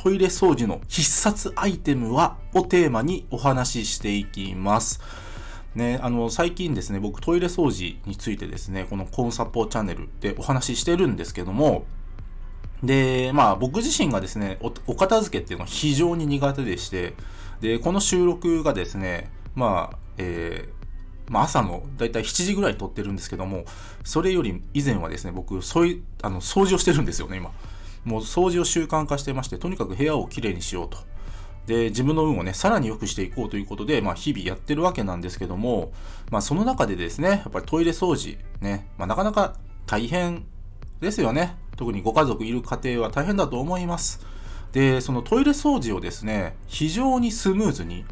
トイレ掃除の必殺アイテムはをテーマにお話ししていきます。ね、あの、最近ですね、僕トイレ掃除についてですね、このコンサポーチャンネルでお話ししてるんですけども、で、まあ僕自身がですね、おお片付けっていうのは非常に苦手でして、で、この収録がですね、まあ、えーまあ、朝のだいたい7時ぐらい撮ってるんですけども、それより以前はですね、僕、そういう、あの、掃除をしてるんですよね、今。もう掃除を習慣化してまして、とにかく部屋をきれいにしようと。で、自分の運をね、さらに良くしていこうということで、まあ、日々やってるわけなんですけども、まあ、その中でですね、やっぱりトイレ掃除、ね、まあ、なかなか大変ですよね。特にご家族いる家庭は大変だと思います。で、そのトイレ掃除をですね、非常にスムーズに、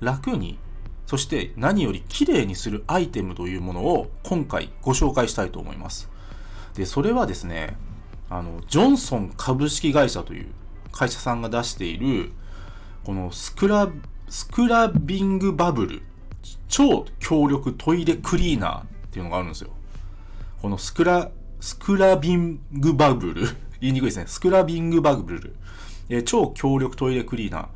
楽に、そして何より綺麗にするアイテムというものを今回ご紹介したいと思います。で、それはですね、あの、ジョンソン株式会社という会社さんが出している、このスクラ、スクラビングバブル、超強力トイレクリーナーっていうのがあるんですよ。このスクラ、スクラビングバブル 言いにくいですね。スクラビングバブル。えー超強力トイレクリーナー。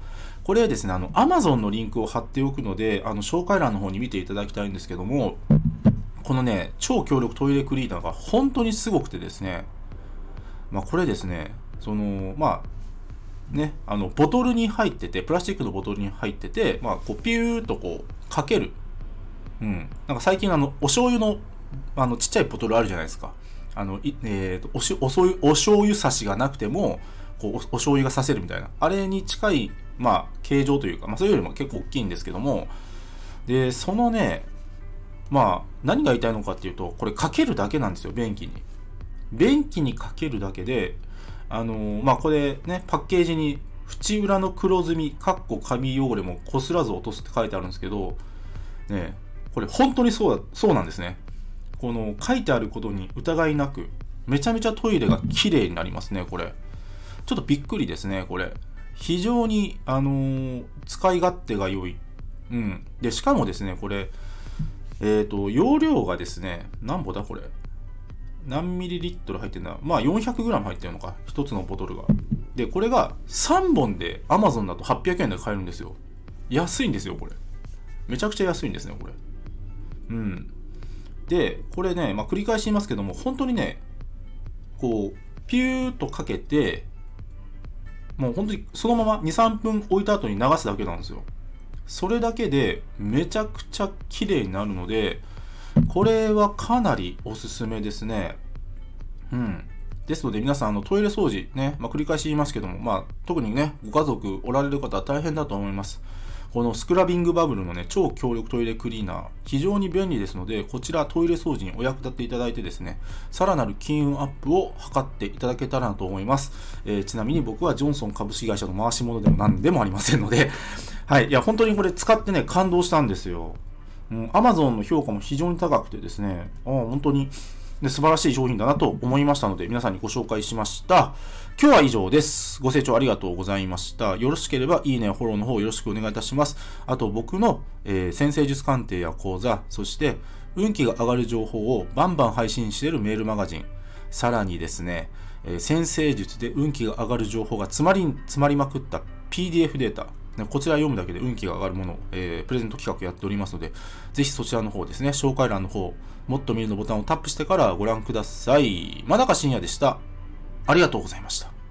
これですね、あの、Amazon のリンクを貼っておくので、あの、紹介欄の方に見ていただきたいんですけども、このね、超強力トイレクリーナーが本当にすごくてですね、まあ、これですね、その、まあ、ね、あの、ボトルに入ってて、プラスチックのボトルに入ってて、まあ、こう、ピューっとこう、かける。うん。なんか最近、あの、お醤油の、あの、ちっちゃいボトルあるじゃないですか。あの、えーと、おし、お醤油、お醤油差しがなくても、こう、おお醤油がさせるみたいな。あれに近い、まあ、形状というか、まあ、それよりも結構大きいんですけども、で、そのね、まあ、何が言いたいのかっていうと、これかけるだけなんですよ、便器に。便器にかけるだけで、あのーまあ、これね、パッケージに、縁裏の黒ずみ、かっこ紙汚れもこすらず落とすって書いてあるんですけど、ね、これ本当にそうだ、そうなんですね。この書いてあることに疑いなく、めちゃめちゃトイレが綺麗になりますね、これ。ちょっとびっくりですね、これ。非常に、あのー使い勝手が良い。うん。で、しかもですね、これ、えっ、と、容量がですね、何ぼだこれ。何ミリリットル入ってんだ？まあ 400g 入ってるのか。一つのボトルが。で、これが3本で Amazon だと800円で買えるんですよ。安いんですよ、これ。めちゃくちゃ安いんですね、これ。うん。で、これね、まあ、繰り返し言いますけども、本当にね、こう、ピューっとかけて、もう本当にそのまま2、3分置いた後に流すだけなんですよ。それだけでめちゃくちゃ綺麗になるので、これはかなりおすすめですね。うん。ですので皆さん、あの、トイレ掃除ね、まあ、繰り返し言いますけども、まあ、特にね、ご家族おられる方は大変だと思います。このスクラビングバブルのね、超強力トイレクリーナー、非常に便利ですので、こちらトイレ掃除にお役立ていただいてですね、さらなる金運アップを図っていただけたらなと思います。えーちなみに僕はジョンソン株式会社の回し物でも何でもありませんので、はい。いや、本当にこれ使ってね、感動したんですよ。うん、Amazon の評価も非常に高くてですね、あ本当に、ね、素晴らしい商品だなと思いましたので、皆さんにご紹介しました。今日は以上です。ご清聴ありがとうございました。よろしければ、いいね、フォローの方よろしくお願いいたします。あと、僕の、えー先生術鑑定や講座、そして、運気が上がる情報をバンバン配信しているメールマガジン、さらにですね、えー先生術で運気が上がる情報が詰まり、詰まりまくった PDF データ、こちら読むだけで運気が上がるもの、えープレゼント企画やっておりますので、ぜひそちらの方ですね、紹介欄の方、もっと見るのボタンをタップしてからご覧ください。まだか深夜でした。ありがとうございました。